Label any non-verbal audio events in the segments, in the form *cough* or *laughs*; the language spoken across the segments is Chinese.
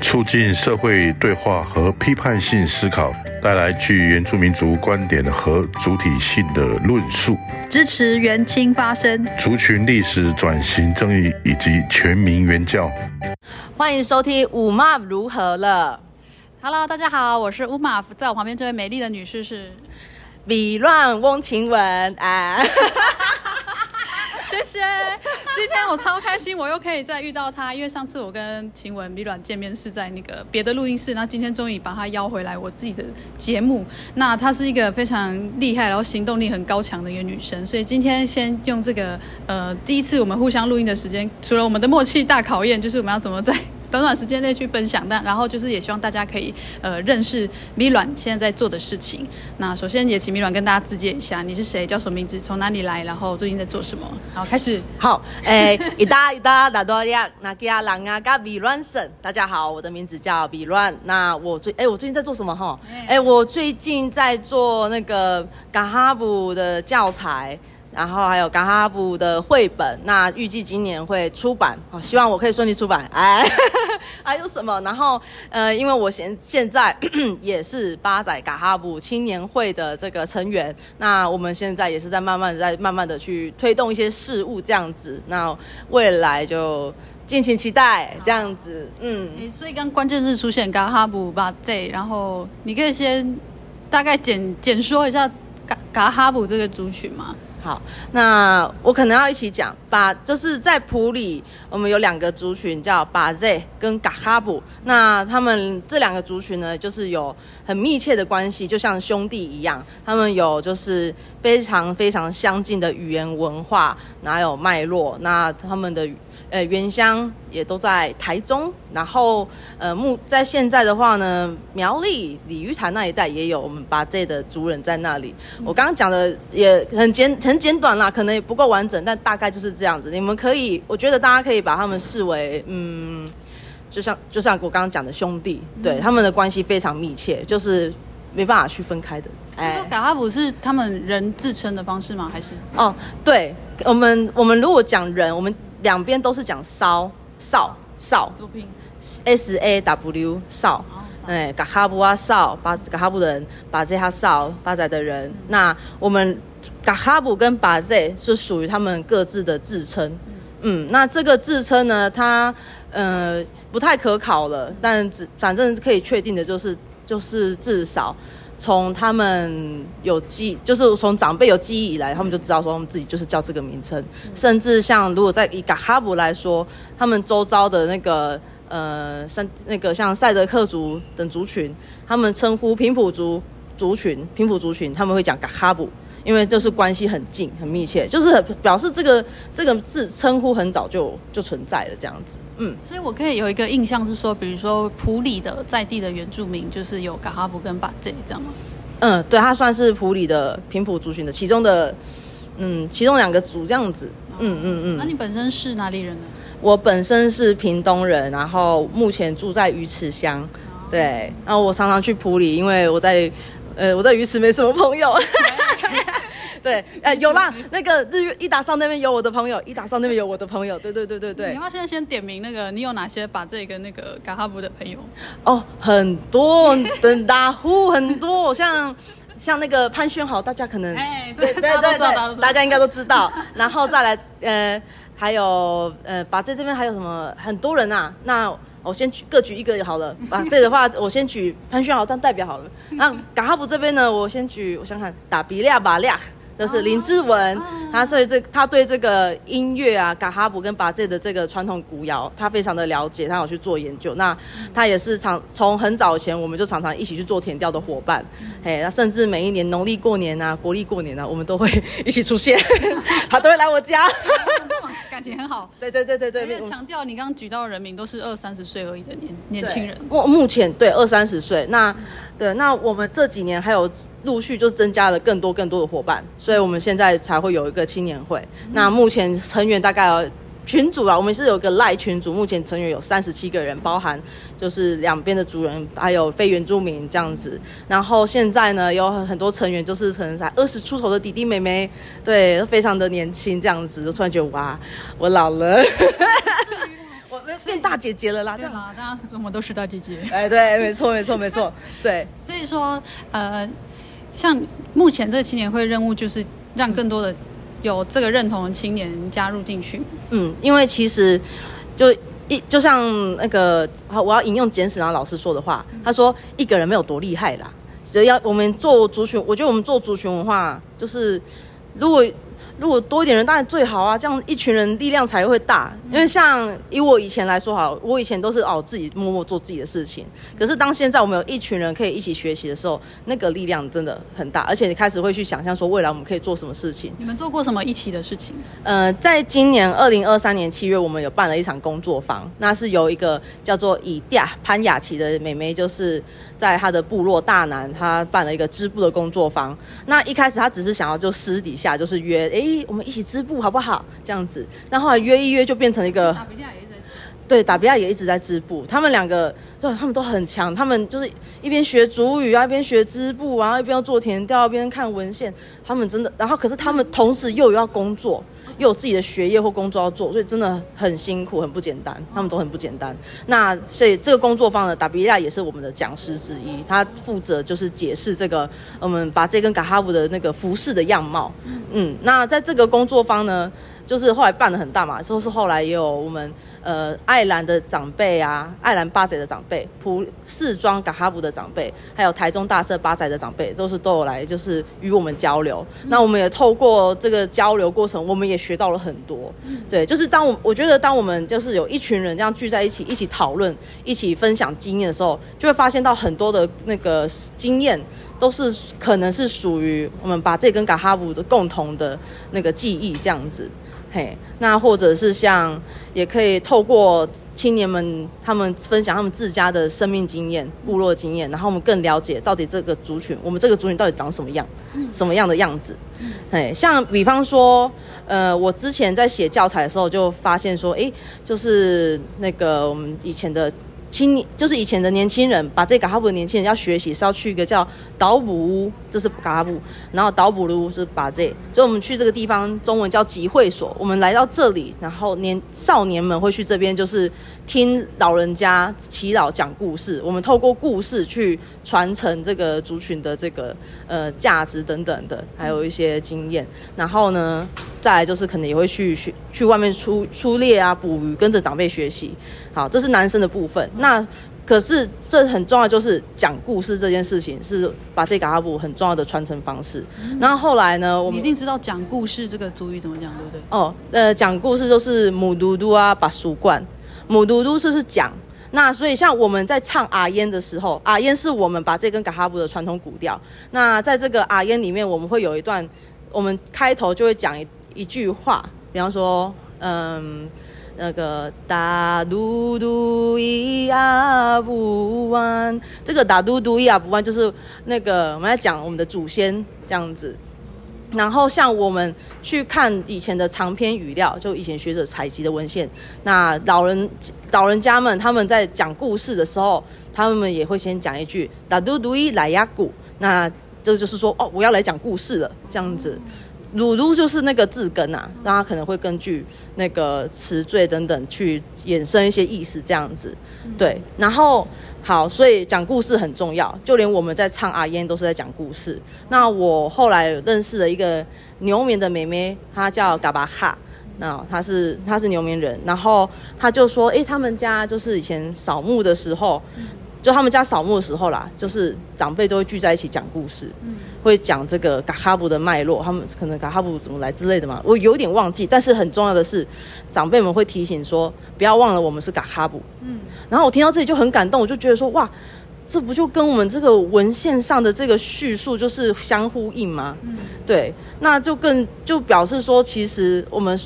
促进社会对话和批判性思考，带来具原住民族观点和主体性的论述，支持原青发声，族群历史转型正义以及全民原教。欢迎收听五马如何了？Hello，大家好，我是乌马夫，在我旁边这位美丽的女士是。美乱翁晴雯啊，*laughs* 谢谢。今天我超开心，我又可以再遇到她，因为上次我跟晴雯、米软见面是在那个别的录音室，那今天终于把她邀回来我自己的节目。那她是一个非常厉害，然后行动力很高强的一个女生，所以今天先用这个呃第一次我们互相录音的时间，除了我们的默契大考验，就是我们要怎么在。短短时间内去分享，但然后就是也希望大家可以呃认识美乱现在在做的事情。那首先也请美乱跟大家自介一下，你是谁，叫什么名字，从哪里来，然后最近在做什么。好，开始。好，哎，一大一大大多亚，那给阿郎啊，嘎美乱神。大家好，我的名字叫美乱。那我最哎，我最近在做什么哈？哎，我最近在做那个嘎哈布的教材。然后还有嘎哈布的绘本，那预计今年会出版，哦，希望我可以顺利出版。哎，*laughs* 还有什么？然后呃，因为我现现在 *coughs* 也是八仔嘎哈布青年会的这个成员，那我们现在也是在慢慢在慢慢的去推动一些事物这样子，那未来就敬请期待这样子。嗯，所以刚关键字出现嘎哈布八仔，然后你可以先大概简简说一下嘎嘎哈布这个族群吗？好，那我可能要一起讲，把就是在普里，我们有两个族群叫巴 Z 跟嘎哈布，那他们这两个族群呢，就是有很密切的关系，就像兄弟一样，他们有就是非常非常相近的语言文化，哪有脉络，那他们的。呃，原乡也都在台中，然后呃，目在现在的话呢，苗栗鲤鱼潭那一带也有我们巴 Z 的族人在那里。嗯、我刚刚讲的也很简很简短啦，可能也不够完整，但大概就是这样子。你们可以，我觉得大家可以把他们视为，嗯，就像就像我刚刚讲的兄弟，对、嗯、他们的关系非常密切，就是没办法去分开的。哎，嘎哈布是他们人自称的方式吗？还是？哦，对，我们我们如果讲人，我们。两边都是讲骚少少，S A W 少，哎，嘎哈布啊少，巴嘎哈布的人，巴泽哈少，巴仔的人。那我们嘎哈布跟巴泽是属于他们各自的自称，嗯，那这个自称呢，它呃不太可考了，但只反正可以确定的就是，就是至少。从他们有记，就是从长辈有记忆以来，他们就知道说他们自己就是叫这个名称。甚至像如果在以嘎哈布来说，他们周遭的那个呃，像那个像赛德克族等族群，他们称呼平埔族族群，平埔族群他们会讲嘎哈布。因为就是关系很近、很密切，就是很表示这个这个字称呼很早就就存在了这样子。嗯，所以我可以有一个印象是说，比如说埔里的在地的原住民，就是有嘎哈布跟巴泽这样吗？嗯，对，他算是埔里的平埔族群的其中的，嗯，其中两个族这样子。嗯嗯嗯。那你本身是哪里人呢？我本身是屏东人，然后目前住在鱼池乡。对，然后我常常去埔里，因为我在呃我在鱼池没什么朋友。*laughs* 对，呃，有啦，那个日月一达上那边有我的朋友，一达上那边有我的朋友，对对对对对。你要现在先点名那个，你有哪些把这个那个嘎哈布的朋友？哦，很多，等大呼很多，像像那个潘轩豪，大家可能，哎，对对对对，大家应该都知道。然后再来，呃，还有呃，把这这边还有什么很多人啊？那我先举各举一个好了。把这的话，我先举潘轩豪当代表好了。*laughs* 那嘎哈布这边呢，我先举，我想想，打比利亚巴利亚。就是林志文，他所以这他对这个音乐啊，嘎哈布跟巴这的这个传统古谣，他非常的了解，他有去做研究。那他也是常从很早前，我们就常常一起去做田调的伙伴。嘿，那甚至每一年农历过年啊，国历过年啊，我们都会一起出现，*laughs* 他都会来我家。*laughs* 感情很好，对对对对对。强调你刚刚举到的人名都是二三十岁而已的年年轻人。目目前对二三十岁，那对那我们这几年还有陆续就增加了更多更多的伙伴，所以我们现在才会有一个青年会。那目前成员大概有群组啊，我们是有个赖群组，目前成员有三十七个人，包含就是两边的族人，还有非原住民这样子。然后现在呢，有很多成员就是可能才二十出头的弟弟妹妹，对，都非常的年轻这样子，就突然觉得哇，我老了，我变大姐姐了啦，对啦，大家怎么都是大姐姐。哎，对，没错，没错，没错，对。所以说，呃，像目前这个青年会任务就是让更多的。有这个认同的青年加入进去，嗯，因为其实就一就像那个，我要引用简史郎老师说的话，他说一个人没有多厉害啦，所以要我们做族群，我觉得我们做族群文化就是如果。如果多一点人当然最好啊，这样一群人力量才会大。因为像以我以前来说，好，我以前都是哦自己默默做自己的事情。可是当现在我们有一群人可以一起学习的时候，那个力量真的很大。而且你开始会去想象说未来我们可以做什么事情。你们做过什么一起的事情？呃，在今年二零二三年七月，我们有办了一场工作坊，那是由一个叫做以嗲潘雅琪的妹妹，就是。在她的部落大南，她办了一个织布的工作坊。那一开始她只是想要就私底下就是约，哎，我们一起织布好不好？这样子。那后来约一约就变成一个，对，达比亚也一直在织布。他们两个，对，他们都很强。他们就是一边学主语啊，一边学织布啊，一边要做田调，一边看文献。他们真的，然后可是他们同时又有要工作。又有自己的学业或工作要做，所以真的很辛苦，很不简单。他们都很不简单。那所以这个工作方的达比亚也是我们的讲师之一，他负责就是解释这个我们把这根嘎哈布的那个服饰的样貌。嗯，那在这个工作方呢，就是后来办的很大嘛，就是后来也有我们。呃，爱兰的长辈啊，爱兰八仔的长辈，普四庄嘎哈布的长辈，还有台中大社八仔的长辈，都是都有来，就是与我们交流。嗯、那我们也透过这个交流过程，我们也学到了很多。嗯、对，就是当我我觉得，当我们就是有一群人这样聚在一起，一起讨论，一起分享经验的时候，就会发现到很多的那个经验，都是可能是属于我们把这跟嘎哈布的共同的那个记忆这样子。嘿，那或者是像，也可以透过青年们他们分享他们自家的生命经验、部落经验，然后我们更了解到底这个族群，我们这个族群到底长什么样，什么样的样子。嘿，像比方说，呃，我之前在写教材的时候就发现说，诶，就是那个我们以前的。青年就是以前的年轻人，把这个哈布的年轻人要学习是要去一个叫岛补屋，这是嘎哈布，然后岛补屋是把这，所以我们去这个地方，中文叫集会所。我们来到这里，然后年少年们会去这边，就是听老人家祈祷讲故事。我们透过故事去传承这个族群的这个呃价值等等的，还有一些经验。然后呢，再来就是可能也会去去去外面出出猎啊，捕鱼，跟着长辈学习。好，这是男生的部分。那可是这很重要，就是讲故事这件事情是把这个嘎哈布很重要的传承方式。嗯、然后后来呢，我们一定知道讲故事这个族语怎么讲，对不对？哦，呃，讲故事就是母嘟嘟啊，把书灌，母嘟嘟就是讲。那所以像我们在唱阿烟的时候，阿烟是我们把这根嘎哈布的传统古调。那在这个阿烟里面，我们会有一段，我们开头就会讲一一句话，比方说，嗯。那个打嘟嘟咿呀不弯，这个打嘟嘟咿呀不弯就是那个我们在讲我们的祖先这样子。然后像我们去看以前的长篇语料，就以前学者采集的文献，那老人老人家们他们在讲故事的时候，他们也会先讲一句打嘟嘟咿来呀鼓，那这就是说哦，我要来讲故事了这样子。鲁鲁就是那个字根啊，那他可能会根据那个词缀等等去衍生一些意思，这样子，对。然后好，所以讲故事很重要，就连我们在唱阿燕都是在讲故事。那我后来认识了一个牛眠的妹妹，她叫嘎巴哈，那她是她是牛眠人，然后她就说，诶，他们家就是以前扫墓的时候。就他们家扫墓的时候啦，就是长辈都会聚在一起讲故事，嗯、会讲这个嘎哈布的脉络，他们可能嘎哈布怎么来之类的嘛。我有点忘记，但是很重要的是，长辈们会提醒说，不要忘了我们是嘎哈布。嗯，然后我听到这里就很感动，我就觉得说，哇，这不就跟我们这个文献上的这个叙述就是相呼应吗？嗯，对，那就更就表示说，其实我们。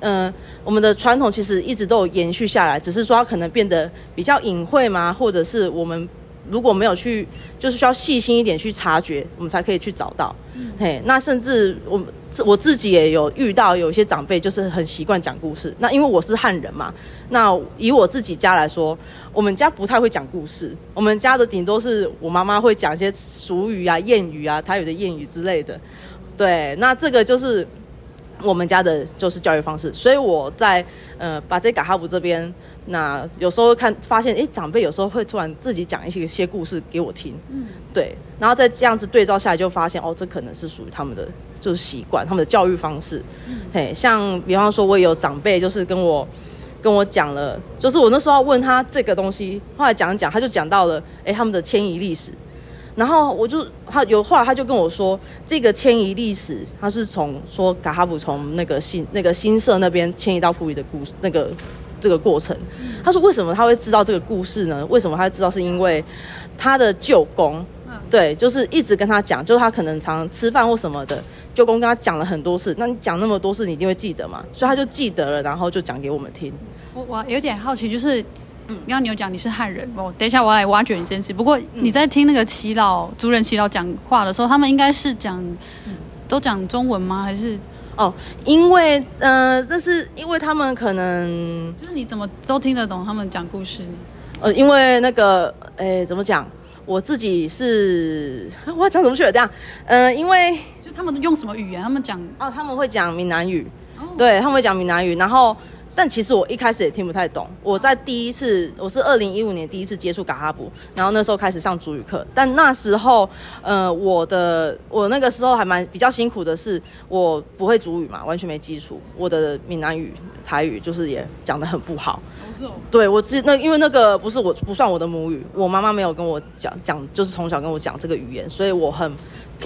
嗯、呃，我们的传统其实一直都有延续下来，只是说它可能变得比较隐晦嘛，或者是我们如果没有去，就是需要细心一点去察觉，我们才可以去找到。嗯、嘿，那甚至我我自己也有遇到有一些长辈，就是很习惯讲故事。那因为我是汉人嘛，那以我自己家来说，我们家不太会讲故事，我们家的顶多是我妈妈会讲一些俗语啊、谚语啊、台语的谚语之类的。对，那这个就是我们家的就是教育方式。所以我在呃，把这嘎哈布这边。那有时候看发现，哎，长辈有时候会突然自己讲一些一些故事给我听，嗯，对，然后再这样子对照下来，就发现哦，这可能是属于他们的就是习惯，他们的教育方式，嗯，嘿，像比方说，我有长辈就是跟我跟我讲了，就是我那时候要问他这个东西，后来讲一讲，他就讲到了，哎，他们的迁移历史，然后我就他有后来他就跟我说，这个迁移历史，他是从说卡哈布从那个新那个新社那边迁移到普里的故事那个。这个过程，他说为什么他会知道这个故事呢？为什么他会知道？是因为他的舅公，对，就是一直跟他讲，就是他可能常常吃饭或什么的，舅公跟他讲了很多事。那你讲那么多事，你一定会记得嘛？所以他就记得了，然后就讲给我们听。我我有点好奇，就是嗯，刚刚你有讲你是汉人，我等一下我要来挖掘你这件事。不过你在听那个祈老族人祈老讲话的时候，他们应该是讲都讲中文吗？还是？哦，因为呃，那是因为他们可能就是你怎么都听得懂他们讲故事呢？呃，因为那个，诶，怎么讲？我自己是 *laughs* 我要讲怎么去了这样？呃，因为就他们用什么语言？他们讲哦，他们会讲闽南语，哦、对，他们会讲闽南语，然后。但其实我一开始也听不太懂。我在第一次，我是二零一五年第一次接触嘎哈布，然后那时候开始上主语课。但那时候，呃，我的我那个时候还蛮比较辛苦的是，我不会主语嘛，完全没基础。我的闽南语、台语就是也讲得很不好。对，我知那因为那个不是我不算我的母语，我妈妈没有跟我讲讲，就是从小跟我讲这个语言，所以我很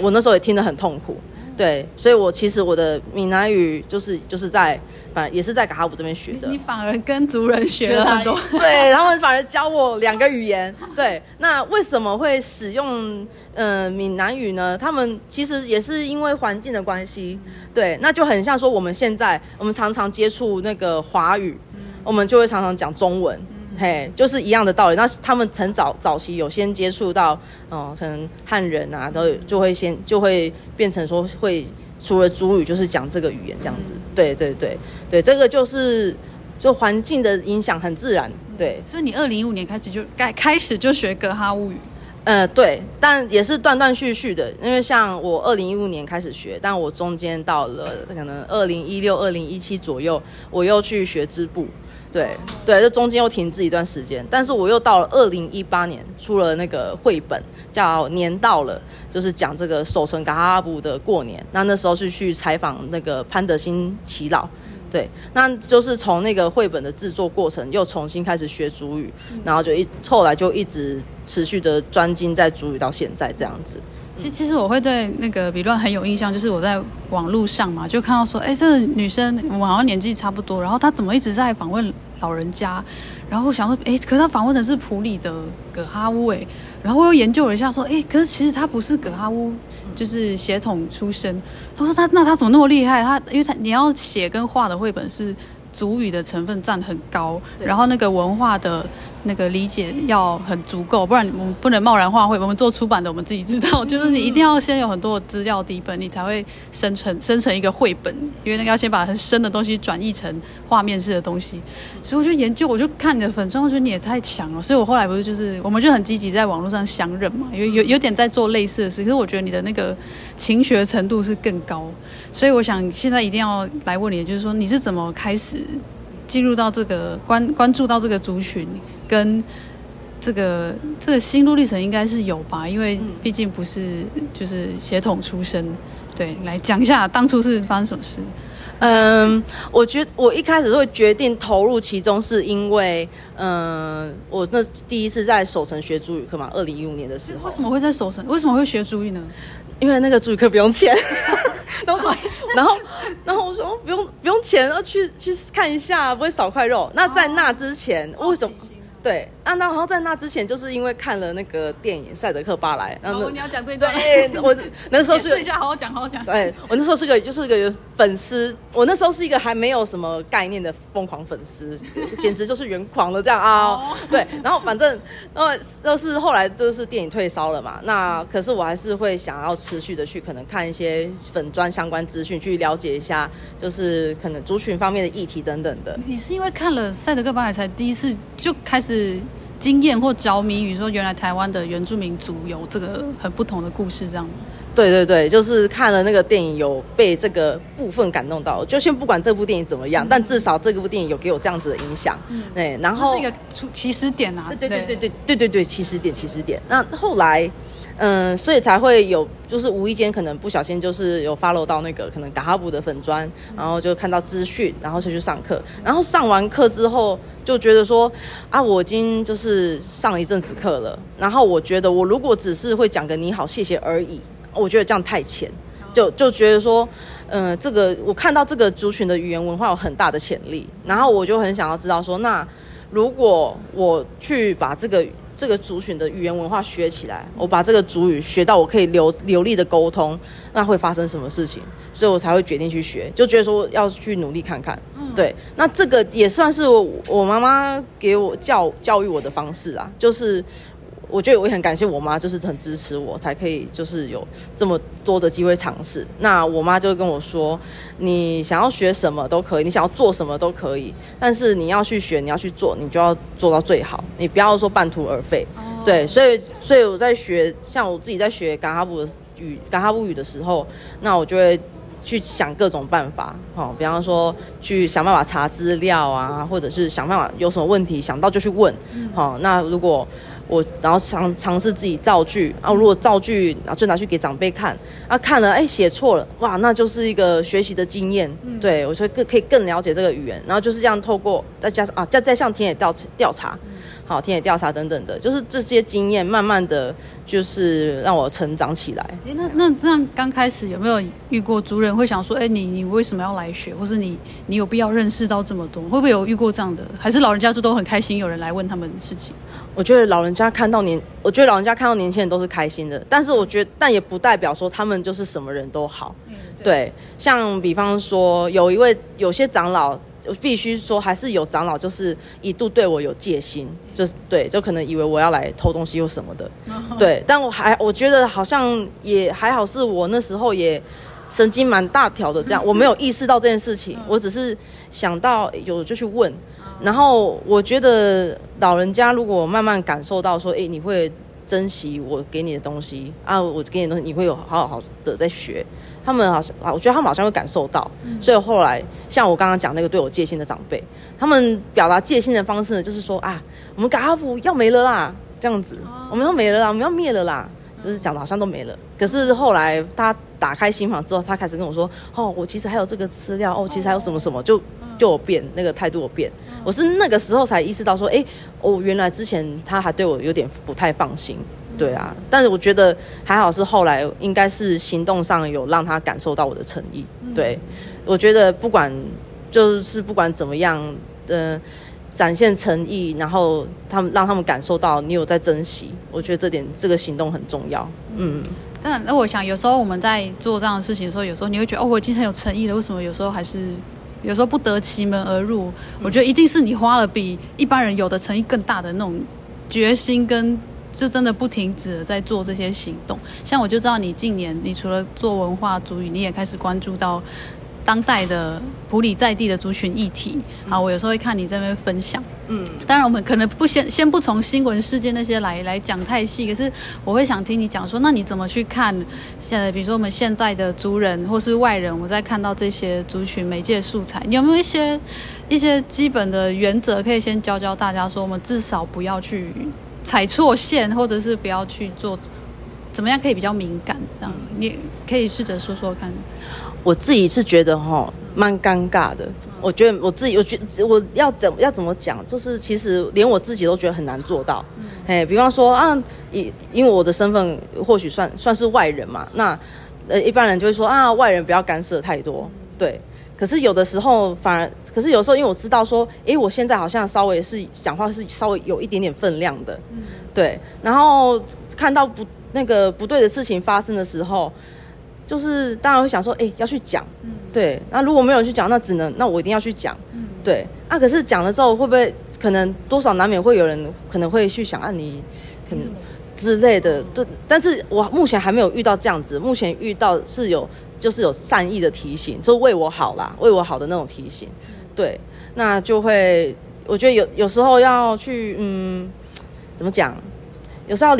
我那时候也听得很痛苦。对，所以我其实我的闽南语就是就是在。反也是在嘎哈布这边学的，你反而跟族人学了很多，*laughs* 对，他们反而教我两个语言。对，那为什么会使用呃闽南语呢？他们其实也是因为环境的关系。对，那就很像说我们现在我们常常接触那个华语，我们就会常常讲中文，嘿，就是一样的道理。那他们曾早早期有先接触到，嗯、呃，可能汉人啊，都就会先就会变成说会。除了主语，就是讲这个语言这样子。对对对对，这个就是就环境的影响很自然。对，所以你二零一五年开始就该开始就学格哈乌语。呃，对，但也是断断续续的，因为像我二零一五年开始学，但我中间到了可能二零一六、二零一七左右，我又去学织布。对对，这中间又停滞一段时间，但是我又到了二零一八年出了那个绘本，叫《年到了》，就是讲这个守城嘎哈布的过年。那那时候是去采访那个潘德兴耆老，对，那就是从那个绘本的制作过程又重新开始学主语，然后就一后来就一直持续的专精在主语到现在这样子。其其实我会对那个比乱很有印象，就是我在网络上嘛，就看到说，哎，这个女生我好像年纪差不多，然后她怎么一直在访问老人家？然后我想说，哎，可是她访问的是普里的葛哈乌，哎，然后我又研究了一下，说，哎，可是其实她不是葛哈乌，就是血统出身。他说他那他怎么那么厉害？他因为他你要写跟画的绘本是。族语的成分占很高，然后那个文化的那个理解要很足够，不然我们不能贸然画绘。我们做出版的，我们自己知道，就是你一定要先有很多的资料底本，你才会生成生成一个绘本，因为那个要先把很深的东西转译成画面式的东西。所以我就研究，我就看你的粉专，我觉得你也太强了。所以我后来不是就是，我们就很积极在网络上相认嘛，有有有点在做类似的事。可是我觉得你的那个勤学程度是更高，所以我想现在一定要来问你，就是说你是怎么开始？进入到这个关关注到这个族群，跟这个这个心路历程应该是有吧？因为毕竟不是就是血统出身，对，来讲一下当初是发生什么事。嗯，我觉我一开始会决定投入其中，是因为嗯，我那第一次在守城学主语课嘛，二零一五年的时候。为什么会在守城？为什么会学主语呢？因为那个主语课不用钱。*laughs* 然后，然后，然后我说不用不用钱，要去去看一下，不会少块肉。那在那之前，为什么？对啊，那然后在那之前，就是因为看了那个电影《赛德克巴莱》，然后你要讲这一段，对，我那时候是 *laughs* 试一下，好好讲，好好讲。对，我那时候是个就是个粉丝，我那时候是一个还没有什么概念的疯狂粉丝，简直就是原狂了这样啊。哦、*laughs* 对，然后反正然后就是后来就是电影退烧了嘛，那可是我还是会想要持续的去可能看一些粉砖相关资讯，去了解一下，就是可能族群方面的议题等等的。你是因为看了《赛德克巴莱》才第一次就开始。是惊艳或着迷于说，原来台湾的原住民族有这个很不同的故事，这样吗？对对对，就是看了那个电影，有被这个部分感动到。就先不管这部电影怎么样，嗯、但至少这部电影有给我这样子的影响。嗯，对，然后是一个起始点啊，对对对对对对对对，起始点起始点。那后来。嗯，所以才会有，就是无意间可能不小心就是有 follow 到那个可能嘎哈布的粉专，然后就看到资讯，然后就去上课，然后上完课之后就觉得说啊，我已经就是上了一阵子课了，然后我觉得我如果只是会讲个你好谢谢而已，我觉得这样太浅，就就觉得说，嗯，这个我看到这个族群的语言文化有很大的潜力，然后我就很想要知道说，那如果我去把这个。这个族群的语言文化学起来，我把这个族语学到我可以流流利的沟通，那会发生什么事情？所以我才会决定去学，就觉得说要去努力看看。对，那这个也算是我我妈妈给我教教育我的方式啊，就是。我觉得我也很感谢我妈，就是很支持我，才可以就是有这么多的机会尝试。那我妈就跟我说：“你想要学什么都可以，你想要做什么都可以，但是你要去学，你要去做，你就要做到最好，你不要说半途而废。”对，所以所以我在学，像我自己在学嘎哈布的语、嘎哈布语的时候，那我就会去想各种办法，好，比方说去想办法查资料啊，或者是想办法有什么问题想到就去问，好，那如果。我然后尝尝试自己造句，然后如果造句，然后就拿去给长辈看，啊看了，哎写错了，哇，那就是一个学习的经验，嗯、对我说更可以更了解这个语言，然后就是这样透过再加上啊再再向田野调调查。好，田野调查等等的，就是这些经验，慢慢的就是让我成长起来。哎，那那这样刚开始有没有遇过族人会想说，哎，你你为什么要来学，或是你你有必要认识到这么多？会不会有遇过这样的？还是老人家就都很开心，有人来问他们的事情？我觉得老人家看到年，我觉得老人家看到年轻人都是开心的，但是我觉得，但也不代表说他们就是什么人都好。嗯，对。对，像比方说，有一位有些长老。我必须说，还是有长老，就是一度对我有戒心，就是对，就可能以为我要来偷东西或什么的，对。但我还我觉得好像也还好，是我那时候也神经蛮大条的，这样 *laughs* 我没有意识到这件事情，我只是想到有就去问。然后我觉得老人家如果慢慢感受到说，哎，你会珍惜我给你的东西啊，我给你的东西，你会有好好的在学。他们好像啊，我觉得他们好像会感受到，嗯、所以后来像我刚刚讲那个对我戒心的长辈，他们表达戒心的方式呢，就是说啊，我们嘎哈布要没了啦，这样子，哦、我们要没了啦，我们要灭了啦，就是讲的好像都没了。可是后来他打开心房之后，他开始跟我说，哦，我其实还有这个资料，哦，其实还有什么什么，就就有变那个态度有变。我是那个时候才意识到说，哎，哦，原来之前他还对我有点不太放心。对啊，但是我觉得还好，是后来应该是行动上有让他感受到我的诚意。对，我觉得不管就是不管怎么样的展现诚意，然后他们让他们感受到你有在珍惜，我觉得这点这个行动很重要。嗯，但那我想有时候我们在做这样的事情的时候，有时候你会觉得哦，我已经很有诚意了，为什么有时候还是有时候不得其门而入？我觉得一定是你花了比一般人有的诚意更大的那种决心跟。就真的不停止的在做这些行动，像我就知道你近年，你除了做文化足语，你也开始关注到当代的普里在地的族群议题。啊，我有时候会看你这边分享，嗯，当然我们可能不先先不从新闻事件那些来来讲太细，可是我会想听你讲说，那你怎么去看？现在比如说我们现在的族人或是外人，我在看到这些族群媒介素材，你有没有一些一些基本的原则可以先教教大家，说我们至少不要去。踩错线，或者是不要去做，怎么样可以比较敏感？这样你可以试着说说看。我自己是觉得哈，蛮尴尬的。我觉得我自己，我觉得我要怎要怎么讲，就是其实连我自己都觉得很难做到。哎，比方说啊，因因为我的身份或许算算是外人嘛，那呃一般人就会说啊，外人不要干涉太多，对。可可是有的时候反而，可是有时候因为我知道说，哎，我现在好像稍微是讲话是稍微有一点点分量的，嗯，对。然后看到不那个不对的事情发生的时候，就是当然会想说，哎，要去讲，嗯，对。那如果没有去讲，那只能那我一定要去讲，嗯，对。啊，可是讲了之后会不会可能多少难免会有人可能会去想啊你可能。之类的，对，但是我目前还没有遇到这样子。目前遇到是有，就是有善意的提醒，就为我好啦，为我好的那种提醒。对，那就会，我觉得有有时候要去，嗯，怎么讲？有时候要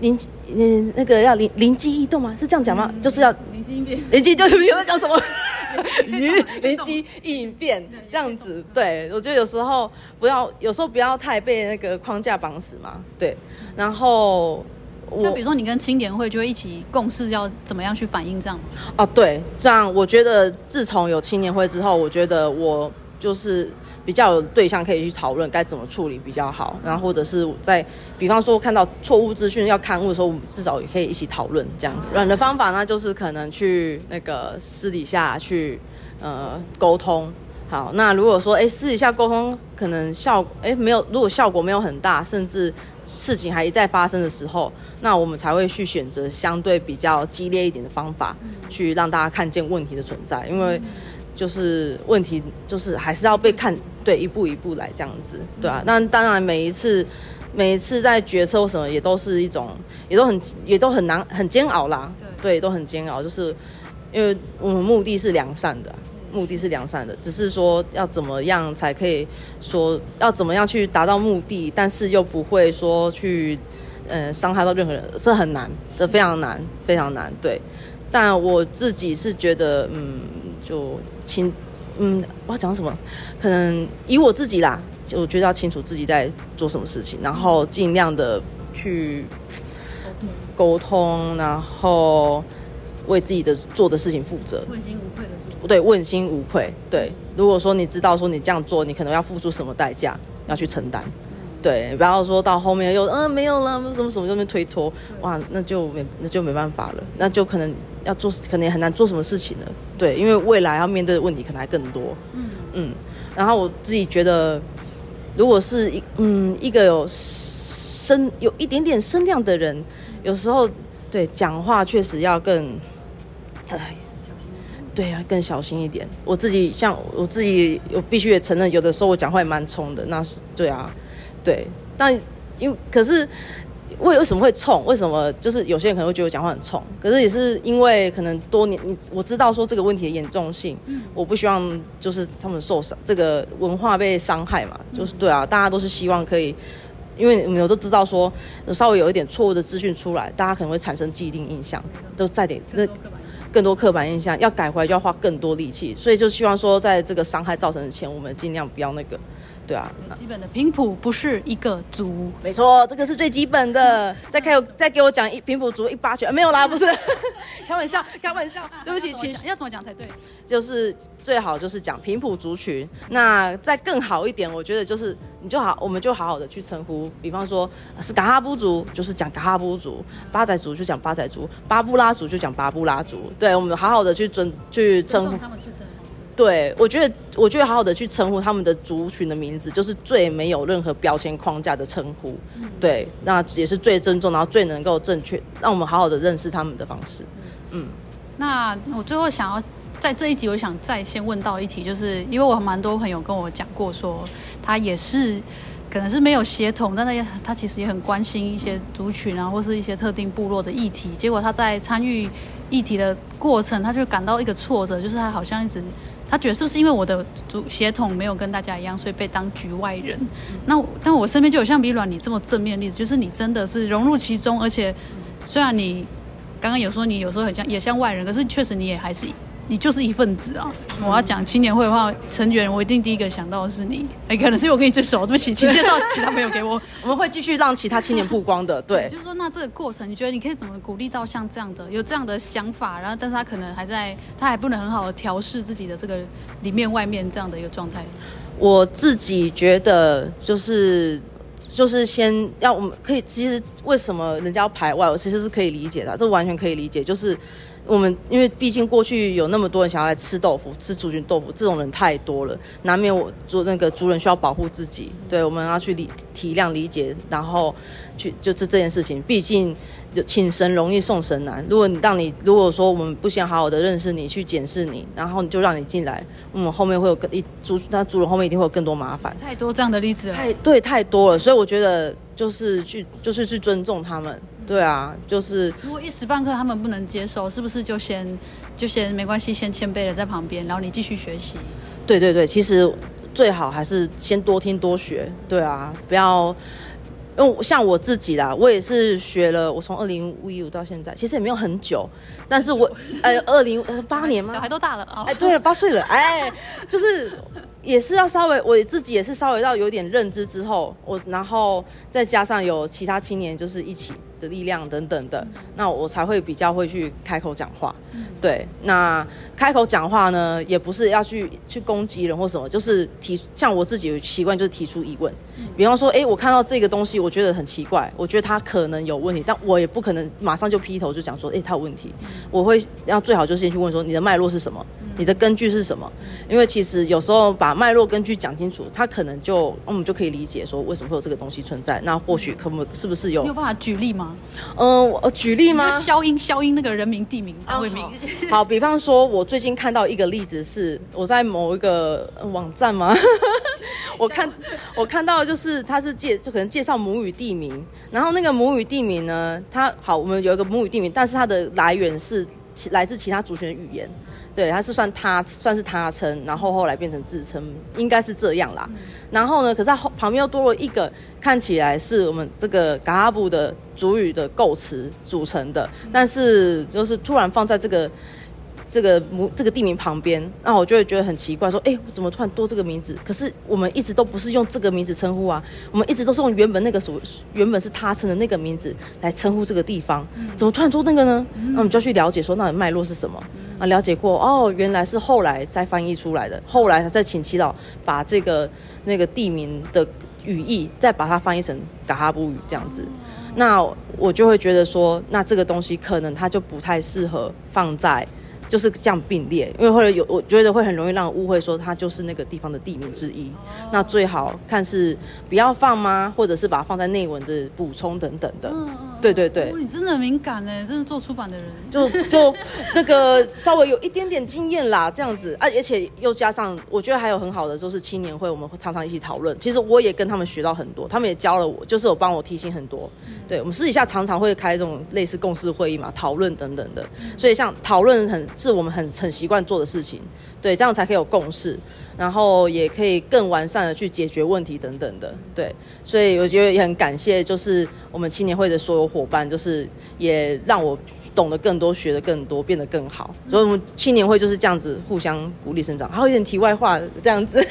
灵灵，嗯，那个要灵灵机一动吗？是这样讲吗？嗯、就是要灵机应变。灵机对不起，我在讲什么？*laughs* 灵灵机应变这样子。对，我觉得有时候不要，有时候不要太被那个框架绑死嘛。对。然后，像比如说你跟青年会就会一起共事，要怎么样去反映这样？哦，对，这样我觉得自从有青年会之后，我觉得我就是比较有对象可以去讨论该怎么处理比较好。然后或者是在，比方说看到错误资讯要勘误的时候，我们至少也可以一起讨论这样子。软的方法呢，就是可能去那个私底下去呃沟通。好，那如果说哎私底下沟通可能效哎没有，如果效果没有很大，甚至。事情还一再发生的时候，那我们才会去选择相对比较激烈一点的方法，去让大家看见问题的存在。因为就是问题就是还是要被看，对，一步一步来这样子，对啊。那当然每一次每一次在决策什么也都是一种，也都很也都很难很煎熬啦，对，都很煎熬，就是因为我们目的是良善的。目的是良善的，只是说要怎么样才可以说要怎么样去达到目的，但是又不会说去呃伤害到任何人，这很难，这非常难，非常难。对，但我自己是觉得，嗯，就清，嗯，我要讲什么？可能以我自己啦，就我觉得要清楚自己在做什么事情，然后尽量的去沟通，然后为自己的做的事情负责，问心无愧的。对，问心无愧。对，如果说你知道说你这样做，你可能要付出什么代价，要去承担。对，不要说到后面又嗯没有了，什么什么就没推脱，哇，那就没那就没办法了，那就可能要做，可能也很难做什么事情了。对，因为未来要面对的问题可能还更多。嗯嗯。然后我自己觉得，如果是一嗯一个有声有一点点声量的人，有时候对讲话确实要更哎。对啊，更小心一点。我自己像我自己，我必须也承认，有的时候我讲话也蛮冲的。那是对啊，对。但因为可是为为什么会冲？为什么就是有些人可能会觉得我讲话很冲？可是也是因为可能多年，你我知道说这个问题的严重性，嗯，我不希望就是他们受伤，这个文化被伤害嘛。就是对啊，大家都是希望可以，因为我们都知道说稍微有一点错误的资讯出来，大家可能会产生既定印象，都在点那。更多刻板印象要改回来，就要花更多力气，所以就希望说，在这个伤害造成的前，我们尽量不要那个。对啊，基本的平埔不是一个族，没错，这个是最基本的。*laughs* 再开，再给我讲一平埔族一八拳，没有啦，*laughs* 不是，*laughs* 开玩笑，开玩笑，对不起，请要怎么讲才对？就是最好就是讲平埔族群。那再更好一点，我觉得就是你就好，我们就好好的去称呼，比方说是嘎哈布族，就是讲嘎哈布族；巴仔族就讲巴仔族；巴布拉族就讲巴布拉族。对，我们好好的去尊去称呼。对，我觉得，我觉得好好的去称呼他们的族群的名字，就是最没有任何标签框架的称呼。嗯、对，那也是最尊重，然后最能够正确让我们好好的认识他们的方式。嗯，那我最后想要在这一集，我想再先问到一题，就是因为我蛮多朋友跟我讲过说，说他也是可能是没有协同，但是他其实也很关心一些族群啊，或是一些特定部落的议题。结果他在参与议题的过程，他就感到一个挫折，就是他好像一直。他觉得是不是因为我的主血统没有跟大家一样，所以被当局外人？那但我身边就有像米软你这么正面的例子，就是你真的是融入其中，而且虽然你刚刚有说你有时候很像也像外人，可是确实你也还是。你就是一份子啊！我要讲青年会的话，成员我一定第一个想到的是你。哎，可能是因为我跟你最熟，对不起，请介绍其他朋友给我。*laughs* 我们会继续让其他青年曝光的。对，就是说，那这个过程，你觉得你可以怎么鼓励到像这样的有这样的想法，然后但是他可能还在，他还不能很好的调试自己的这个里面外面这样的一个状态。我自己觉得就是就是先要我们可以，其实为什么人家要排外，我其实是可以理解的，这完全可以理解，就是。我们因为毕竟过去有那么多人想要来吃豆腐，吃族群豆腐，这种人太多了，难免我做那个族人需要保护自己。对，我们要去理体谅理解，然后去就是这件事情。毕竟请神容易送神难。如果你让你如果说我们不想好好的认识你，去检视你，然后你就让你进来，我们后面会有更一族那族人后面一定会有更多麻烦。太多这样的例子了，太对太多了，所以我觉得就是去就是去尊重他们。对啊，就是如果一时半刻他们不能接受，是不是就先就先没关系，先谦卑的在旁边，然后你继续学习。对对对，其实最好还是先多听多学。对啊，不要，因为像我自己啦，我也是学了，我从二零一五到现在，其实也没有很久，但是我呃二零八年嘛，小孩都大了啊，哎对了，八岁了，哎，就是。也是要稍微，我自己也是稍微到有点认知之后，我然后再加上有其他青年就是一起的力量等等的，那我才会比较会去开口讲话。对，那开口讲话呢，也不是要去去攻击人或什么，就是提，像我自己习惯就是提出疑问，比方说，哎，我看到这个东西，我觉得很奇怪，我觉得它可能有问题，但我也不可能马上就劈头就讲说，哎，它有问题，我会要最好就先去问说，你的脉络是什么？你的根据是什么？因为其实有时候把脉络根据讲清楚，他可能就我们就可以理解说为什么会有这个东西存在。那或许可不是不是有？你有办法举例吗？嗯，我举例吗？消音消音那个人名地名单位名。好，比方说，我最近看到一个例子是，我在某一个网站吗？*laughs* 我看我看到就是他是介就可能介绍母语地名，然后那个母语地名呢，它好，我们有一个母语地名，但是它的来源是来自其他族群的语言。对，他是算他算是他称，然后后来变成自称，应该是这样啦。嗯、然后呢，可是他后旁边又多了一个，看起来是我们这个嘎哈布的主语的构词组成的，但是就是突然放在这个。这个母这个地名旁边，那我就会觉得很奇怪，说，哎，我怎么突然多这个名字？可是我们一直都不是用这个名字称呼啊，我们一直都是用原本那个所原本是他称的那个名字来称呼这个地方，怎么突然多那个呢？那我们就要去了解说，那脉络是什么？啊，了解过哦，原来是后来才翻译出来的，后来再请祈祷把这个那个地名的语义再把它翻译成嘎哈布语这样子，那我就会觉得说，那这个东西可能它就不太适合放在。就是这样并列，因为或者有，我觉得会很容易让人误会说它就是那个地方的地名之一。哦、那最好看是不要放吗？或者是把它放在内文的补充等等的。嗯嗯、对对对、哦，你真的很敏感哎，真的做出版的人，就就 *laughs* 那个稍微有一点点经验啦，这样子啊，而且又加上，我觉得还有很好的就是青年会，我们会常常一起讨论。其实我也跟他们学到很多，他们也教了我，就是有帮我提醒很多。嗯、对，我们私底下常常会开这种类似共识会议嘛，讨论等等的。所以像讨论很。是我们很很习惯做的事情，对，这样才可以有共识，然后也可以更完善的去解决问题等等的，对，所以我觉得也很感谢，就是我们青年会的所有伙伴，就是也让我懂得更多，学得更多，变得更好。所以我们青年会就是这样子互相鼓励生长。还有一点题外话，这样子，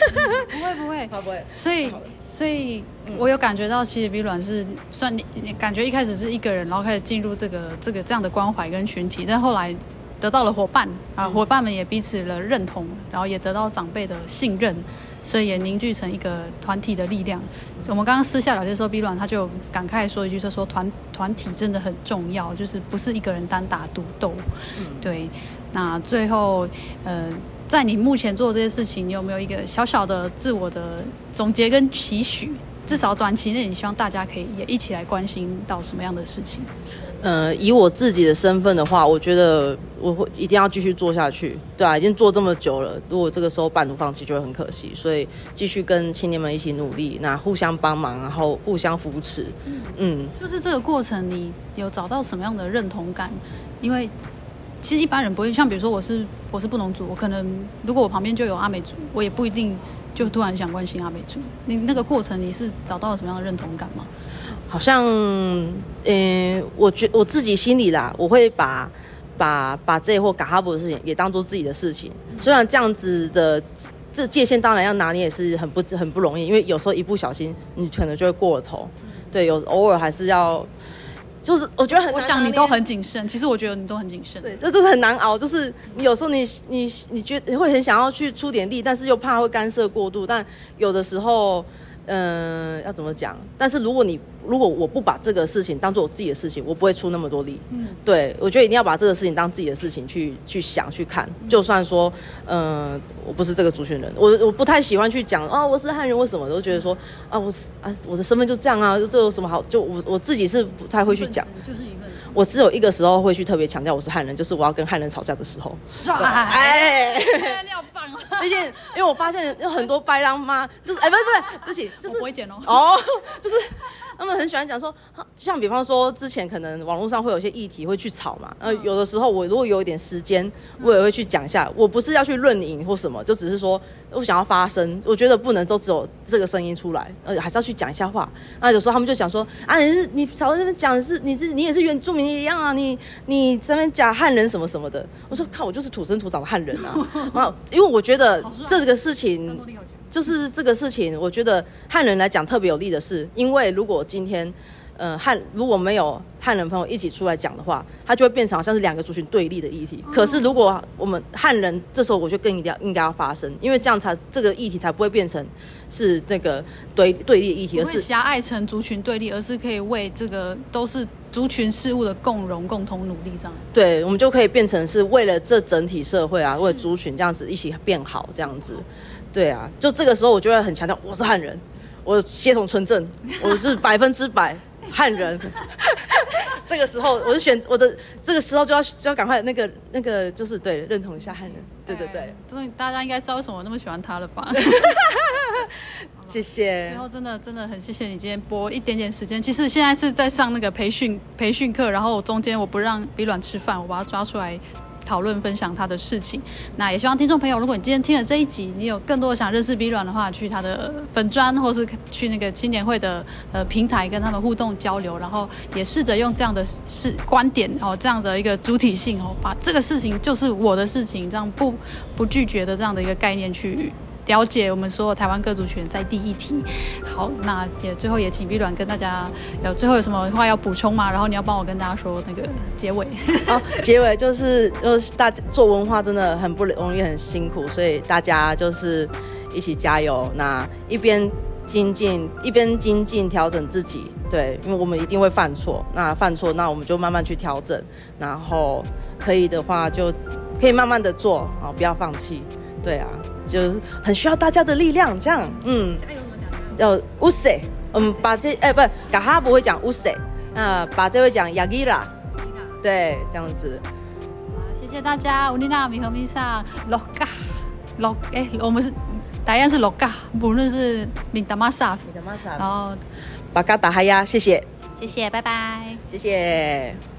不会不会，*laughs* 不会。所以所以我有感觉到，其实比卵是算你，你感觉一开始是一个人，然后开始进入这个这个这样的关怀跟群体，但后来。得到了伙伴啊，伙伴们也彼此的认同，然后也得到长辈的信任，所以也凝聚成一个团体的力量。我们刚刚私下聊天的时候，B 卵他就感慨说一句，他说团团体真的很重要，就是不是一个人单打独斗。嗯、对，那最后呃，在你目前做这些事情，你有没有一个小小的自我的总结跟期许？至少短期内，你希望大家可以也一起来关心到什么样的事情？呃，以我自己的身份的话，我觉得我会一定要继续做下去。对啊，已经做这么久了，如果这个时候半途放弃，就会很可惜。所以继续跟青年们一起努力，那互相帮忙，然后互相扶持。嗯，嗯，就是这个过程，你有找到什么样的认同感？因为其实一般人不会，像比如说我是我是布农族，我可能如果我旁边就有阿美族，我也不一定就突然想关心阿美族。你那个过程，你是找到了什么样的认同感吗？好像，嗯，我觉我自己心里啦，我会把把把这或嘎哈布的事情也当做自己的事情。虽然这样子的这界限当然要拿捏也是很不很不容易，因为有时候一不小心你可能就会过了头。对，有偶尔还是要，就是我觉得很，我想你都很谨慎。其实我觉得你都很谨慎。对，这就是很难熬。就是你有时候你你你觉得你会很想要去出点力，但是又怕会干涉过度。但有的时候。嗯、呃，要怎么讲？但是如果你如果我不把这个事情当做我自己的事情，我不会出那么多力。嗯，对，我觉得一定要把这个事情当自己的事情去去想去看。就算说，嗯、呃，我不是这个族群人，我我不太喜欢去讲啊，我是汉人，为什么都觉得说啊，我是啊，我的身份就这样啊，这有什么好？就我我自己是不太会去讲。就是一份。我只有一个时候会去特别强调我是汉人，就是我要跟汉人吵架的时候。帅，哎，*laughs* 你好棒啊！毕竟，因为我发现有很多白狼妈，就是哎，不是不是，对不起，就是不会剪哦。哦，*laughs* 就是。他们很喜欢讲说，像比方说之前可能网络上会有些议题会去吵嘛，呃，有的时候我如果有一点时间，我也会去讲一下。我不是要去论赢或什么，就只是说我想要发声，我觉得不能都只有这个声音出来，呃，还是要去讲一下话。那有时候他们就讲说，啊，你是你少在那边讲是你是你也是原住民一样啊，你你这边讲汉人什么什么的。我说靠，我就是土生土长的汉人啊。*laughs* 然后因为我觉得这个事情。就是这个事情，我觉得汉人来讲特别有利的是，因为如果今天，呃，汉如果没有汉人朋友一起出来讲的话，他就会变成好像是两个族群对立的议题。可是如果我们汉人这时候，我就更一定要应该要发声，因为这样才这个议题才不会变成是这个对对立的议题，而是狭隘成族群对立，而是可以为这个都是族群事务的共荣、共同努力这样。对，我们就可以变成是为了这整体社会啊，为了族群这样子一起变好这样子。对啊，就这个时候我就会很强调，我是汉人，我血统纯正，*laughs* 我是百分之百汉人。*laughs* 这个时候我就选我的，这个时候就要就要赶快那个那个就是对认同一下汉人，对对对。所以大家应该知道为什么我那么喜欢他了吧？*laughs* 谢谢。最后真的真的很谢谢你今天播一点点时间。其实现在是在上那个培训培训课，然后中间我不让比卵吃饭，我把他抓出来。讨论分享他的事情，那也希望听众朋友，如果你今天听了这一集，你有更多的想认识 B 软的话，去他的粉专，或是去那个青年会的呃平台跟他们互动交流，然后也试着用这样的是观点哦，这样的一个主体性哦，把这个事情就是我的事情，这样不不拒绝的这样的一个概念去。了解我们所有台湾各族群在地议题。好，那也最后也请 B 软跟大家有最后有什么话要补充吗？然后你要帮我跟大家说那个结尾。好，结尾就是就是大家做文化真的很不容易，很辛苦，所以大家就是一起加油。那一边精进，一边精进调整自己。对，因为我们一定会犯错。那犯错，那我们就慢慢去调整。然后可以的话，就可以慢慢的做啊，不要放弃。对啊。就是很需要大家的力量，这样，嗯，加油怎么讲？要乌塞，嗯，把这，哎、欸，不，嘎哈不会讲乌塞，啊，把这位讲雅吉拉，对，这样子。好，谢谢大家，乌尼娜米和米萨，洛嘎，洛，哎，我们是答案是洛嘎，不论是米达玛萨，米达玛萨，然后巴嘎达哈呀，谢谢，谢谢，拜拜，谢谢。